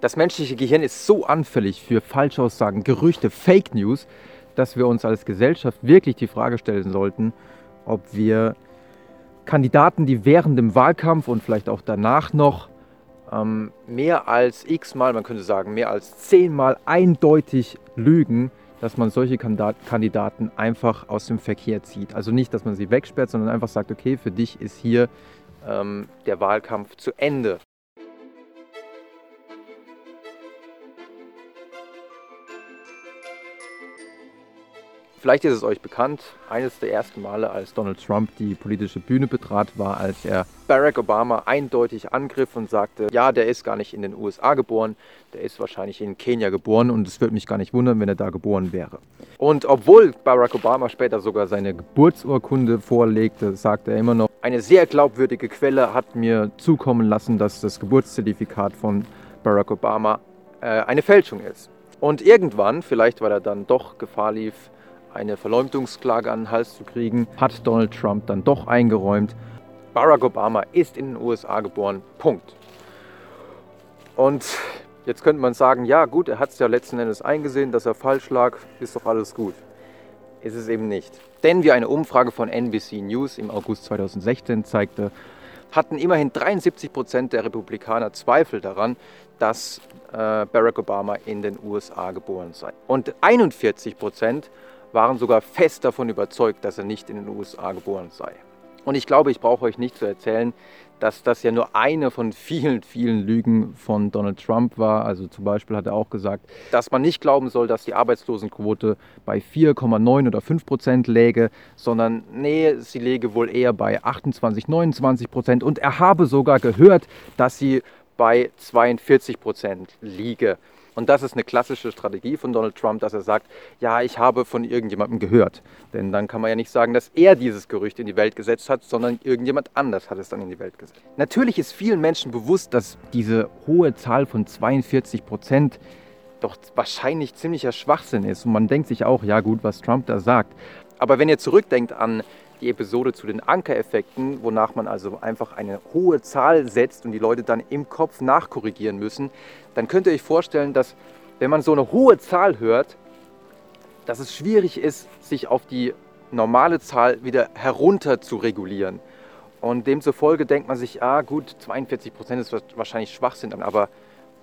Das menschliche Gehirn ist so anfällig für Falschaussagen, Gerüchte, Fake News, dass wir uns als Gesellschaft wirklich die Frage stellen sollten, ob wir Kandidaten, die während dem Wahlkampf und vielleicht auch danach noch ähm, mehr als x-mal, man könnte sagen, mehr als zehnmal eindeutig lügen, dass man solche Kandidaten einfach aus dem Verkehr zieht. Also nicht, dass man sie wegsperrt, sondern einfach sagt, okay, für dich ist hier ähm, der Wahlkampf zu Ende. Vielleicht ist es euch bekannt, eines der ersten Male, als Donald Trump die politische Bühne betrat, war, als er Barack Obama eindeutig angriff und sagte, ja, der ist gar nicht in den USA geboren, der ist wahrscheinlich in Kenia geboren und es würde mich gar nicht wundern, wenn er da geboren wäre. Und obwohl Barack Obama später sogar seine Geburtsurkunde vorlegte, sagte er immer noch, eine sehr glaubwürdige Quelle hat mir zukommen lassen, dass das Geburtszertifikat von Barack Obama äh, eine Fälschung ist. Und irgendwann, vielleicht weil er dann doch Gefahr lief, eine Verleumdungsklage an den Hals zu kriegen, hat Donald Trump dann doch eingeräumt. Barack Obama ist in den USA geboren. Punkt. Und jetzt könnte man sagen, ja gut, er hat es ja letzten Endes eingesehen, dass er falsch lag, ist doch alles gut. Ist es eben nicht. Denn wie eine Umfrage von NBC News im August 2016 zeigte, hatten immerhin 73 Prozent der Republikaner Zweifel daran, dass äh, Barack Obama in den USA geboren sei. Und 41 Prozent waren sogar fest davon überzeugt, dass er nicht in den USA geboren sei. Und ich glaube, ich brauche euch nicht zu erzählen, dass das ja nur eine von vielen, vielen Lügen von Donald Trump war. Also zum Beispiel hat er auch gesagt, dass man nicht glauben soll, dass die Arbeitslosenquote bei 4,9 oder 5 Prozent läge, sondern nee, sie läge wohl eher bei 28, 29 Prozent. Und er habe sogar gehört, dass sie bei 42 Prozent liege. Und das ist eine klassische Strategie von Donald Trump, dass er sagt, ja, ich habe von irgendjemandem gehört. Denn dann kann man ja nicht sagen, dass er dieses Gerücht in die Welt gesetzt hat, sondern irgendjemand anders hat es dann in die Welt gesetzt. Natürlich ist vielen Menschen bewusst, dass diese hohe Zahl von 42 Prozent doch wahrscheinlich ziemlicher Schwachsinn ist. Und man denkt sich auch, ja gut, was Trump da sagt. Aber wenn ihr zurückdenkt an die Episode zu den Ankereffekten, wonach man also einfach eine hohe Zahl setzt und die Leute dann im Kopf nachkorrigieren müssen, dann könnt ihr euch vorstellen, dass wenn man so eine hohe Zahl hört, dass es schwierig ist, sich auf die normale Zahl wieder herunter zu regulieren. Und demzufolge denkt man sich, ah gut, 42 Prozent ist wahrscheinlich Schwachsinn, aber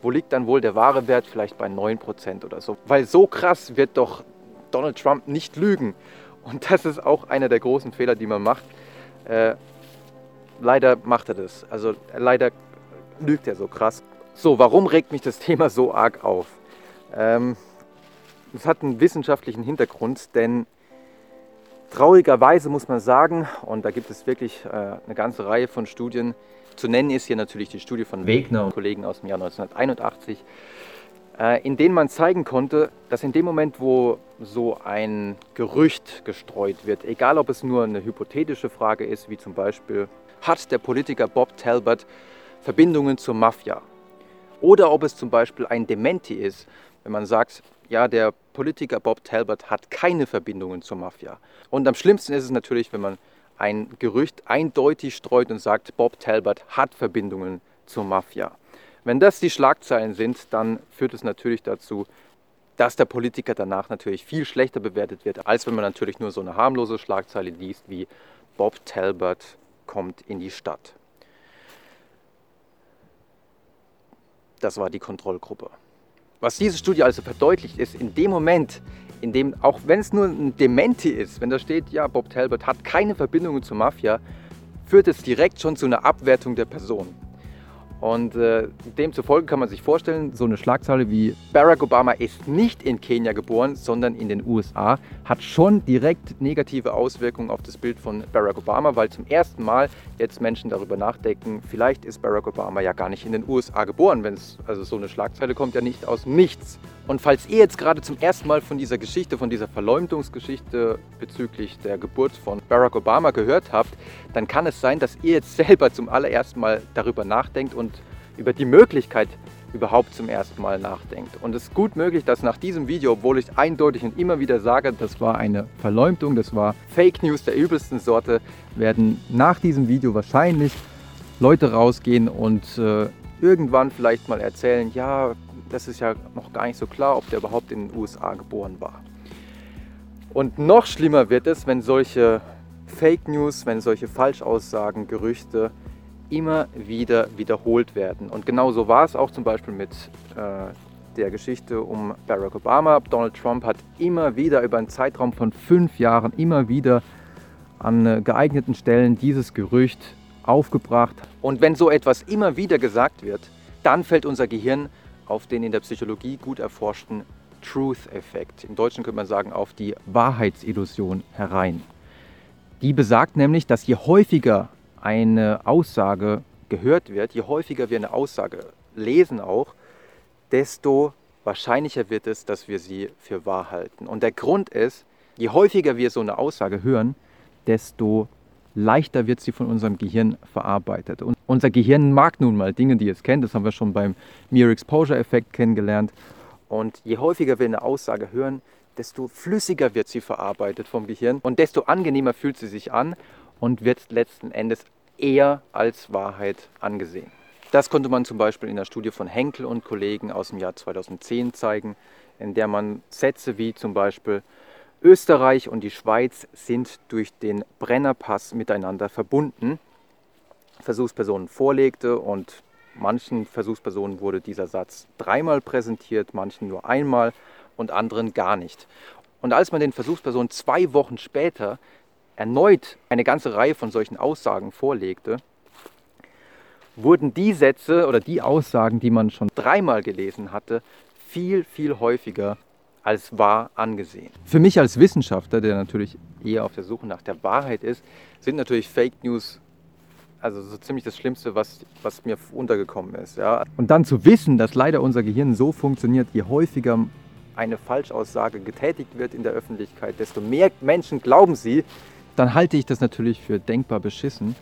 wo liegt dann wohl der wahre Wert? Vielleicht bei 9 Prozent oder so. Weil so krass wird doch Donald Trump nicht lügen. Und das ist auch einer der großen Fehler, die man macht. Äh, leider macht er das. Also leider lügt er so krass. So, warum regt mich das Thema so arg auf? Ähm, es hat einen wissenschaftlichen Hintergrund, denn traurigerweise muss man sagen, und da gibt es wirklich äh, eine ganze Reihe von Studien, zu nennen ist hier natürlich die Studie von Wegner und Kollegen aus dem Jahr 1981, äh, in denen man zeigen konnte, dass in dem Moment, wo so ein Gerücht gestreut wird, egal ob es nur eine hypothetische Frage ist, wie zum Beispiel, hat der Politiker Bob Talbot Verbindungen zur Mafia? Oder ob es zum Beispiel ein Dementi ist, wenn man sagt, ja, der Politiker Bob Talbot hat keine Verbindungen zur Mafia. Und am schlimmsten ist es natürlich, wenn man ein Gerücht eindeutig streut und sagt, Bob Talbot hat Verbindungen zur Mafia. Wenn das die Schlagzeilen sind, dann führt es natürlich dazu, dass der Politiker danach natürlich viel schlechter bewertet wird, als wenn man natürlich nur so eine harmlose Schlagzeile liest wie Bob Talbot kommt in die Stadt. Das war die Kontrollgruppe. Was diese Studie also verdeutlicht ist, in dem Moment, in dem, auch wenn es nur ein Dementi ist, wenn da steht, ja, Bob Talbot hat keine Verbindungen zur Mafia, führt es direkt schon zu einer Abwertung der Person. Und äh, demzufolge kann man sich vorstellen, so eine Schlagzeile wie Barack Obama ist nicht in Kenia geboren, sondern in den USA, hat schon direkt negative Auswirkungen auf das Bild von Barack Obama, weil zum ersten Mal jetzt Menschen darüber nachdenken, vielleicht ist Barack Obama ja gar nicht in den USA geboren, wenn es also so eine Schlagzeile kommt ja nicht aus nichts. Und falls ihr jetzt gerade zum ersten Mal von dieser Geschichte, von dieser Verleumdungsgeschichte bezüglich der Geburt von Barack Obama gehört habt, dann kann es sein, dass ihr jetzt selber zum allerersten Mal darüber nachdenkt und über die Möglichkeit überhaupt zum ersten Mal nachdenkt. Und es ist gut möglich, dass nach diesem Video, obwohl ich eindeutig und immer wieder sage, das war eine Verleumdung, das war Fake News der übelsten Sorte, werden nach diesem Video wahrscheinlich Leute rausgehen und äh, irgendwann vielleicht mal erzählen, ja, das ist ja noch gar nicht so klar, ob der überhaupt in den USA geboren war. Und noch schlimmer wird es, wenn solche Fake News, wenn solche Falschaussagen, Gerüchte immer wieder wiederholt werden. Und genau so war es auch zum Beispiel mit äh, der Geschichte um Barack Obama. Donald Trump hat immer wieder über einen Zeitraum von fünf Jahren immer wieder an äh, geeigneten Stellen dieses Gerücht aufgebracht. Und wenn so etwas immer wieder gesagt wird, dann fällt unser Gehirn auf den in der Psychologie gut erforschten Truth-Effekt. Im Deutschen könnte man sagen, auf die Wahrheitsillusion herein. Die besagt nämlich, dass je häufiger eine Aussage gehört wird, je häufiger wir eine Aussage lesen auch, desto wahrscheinlicher wird es, dass wir sie für wahr halten. Und der Grund ist, je häufiger wir so eine Aussage hören, desto leichter wird sie von unserem Gehirn verarbeitet. Unser Gehirn mag nun mal Dinge, die es kennt, das haben wir schon beim Mere Exposure Effekt kennengelernt. Und je häufiger wir eine Aussage hören, desto flüssiger wird sie verarbeitet vom Gehirn und desto angenehmer fühlt sie sich an und wird letzten Endes eher als Wahrheit angesehen. Das konnte man zum Beispiel in der Studie von Henkel und Kollegen aus dem Jahr 2010 zeigen, in der man Sätze wie zum Beispiel Österreich und die Schweiz sind durch den Brennerpass miteinander verbunden. Versuchspersonen vorlegte und manchen Versuchspersonen wurde dieser Satz dreimal präsentiert, manchen nur einmal und anderen gar nicht. Und als man den Versuchspersonen zwei Wochen später erneut eine ganze Reihe von solchen Aussagen vorlegte, wurden die Sätze oder die Aussagen, die man schon dreimal gelesen hatte, viel, viel häufiger als wahr angesehen. Für mich als Wissenschaftler, der natürlich eher auf der Suche nach der Wahrheit ist, sind natürlich Fake News also so ziemlich das Schlimmste, was, was mir untergekommen ist. Ja. Und dann zu wissen, dass leider unser Gehirn so funktioniert, je häufiger eine Falschaussage getätigt wird in der Öffentlichkeit, desto mehr Menschen glauben sie, dann halte ich das natürlich für denkbar beschissen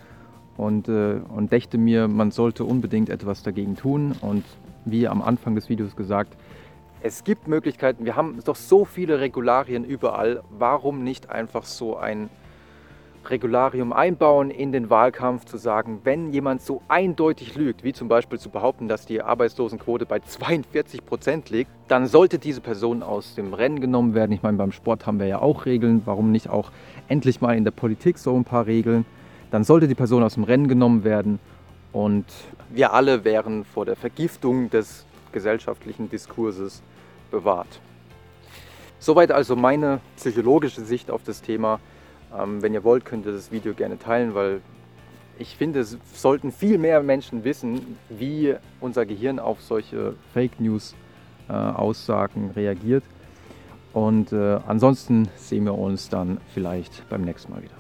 und, äh, und dächte mir, man sollte unbedingt etwas dagegen tun. Und wie am Anfang des Videos gesagt, es gibt Möglichkeiten, wir haben doch so viele Regularien überall, warum nicht einfach so ein Regularium einbauen in den Wahlkampf, zu sagen, wenn jemand so eindeutig lügt, wie zum Beispiel zu behaupten, dass die Arbeitslosenquote bei 42 Prozent liegt, dann sollte diese Person aus dem Rennen genommen werden. Ich meine, beim Sport haben wir ja auch Regeln, warum nicht auch endlich mal in der Politik so ein paar Regeln? Dann sollte die Person aus dem Rennen genommen werden und wir alle wären vor der Vergiftung des gesellschaftlichen Diskurses bewahrt. Soweit also meine psychologische Sicht auf das Thema. Ähm, wenn ihr wollt, könnt ihr das Video gerne teilen, weil ich finde, es sollten viel mehr Menschen wissen, wie unser Gehirn auf solche Fake News äh, Aussagen reagiert. Und äh, ansonsten sehen wir uns dann vielleicht beim nächsten Mal wieder.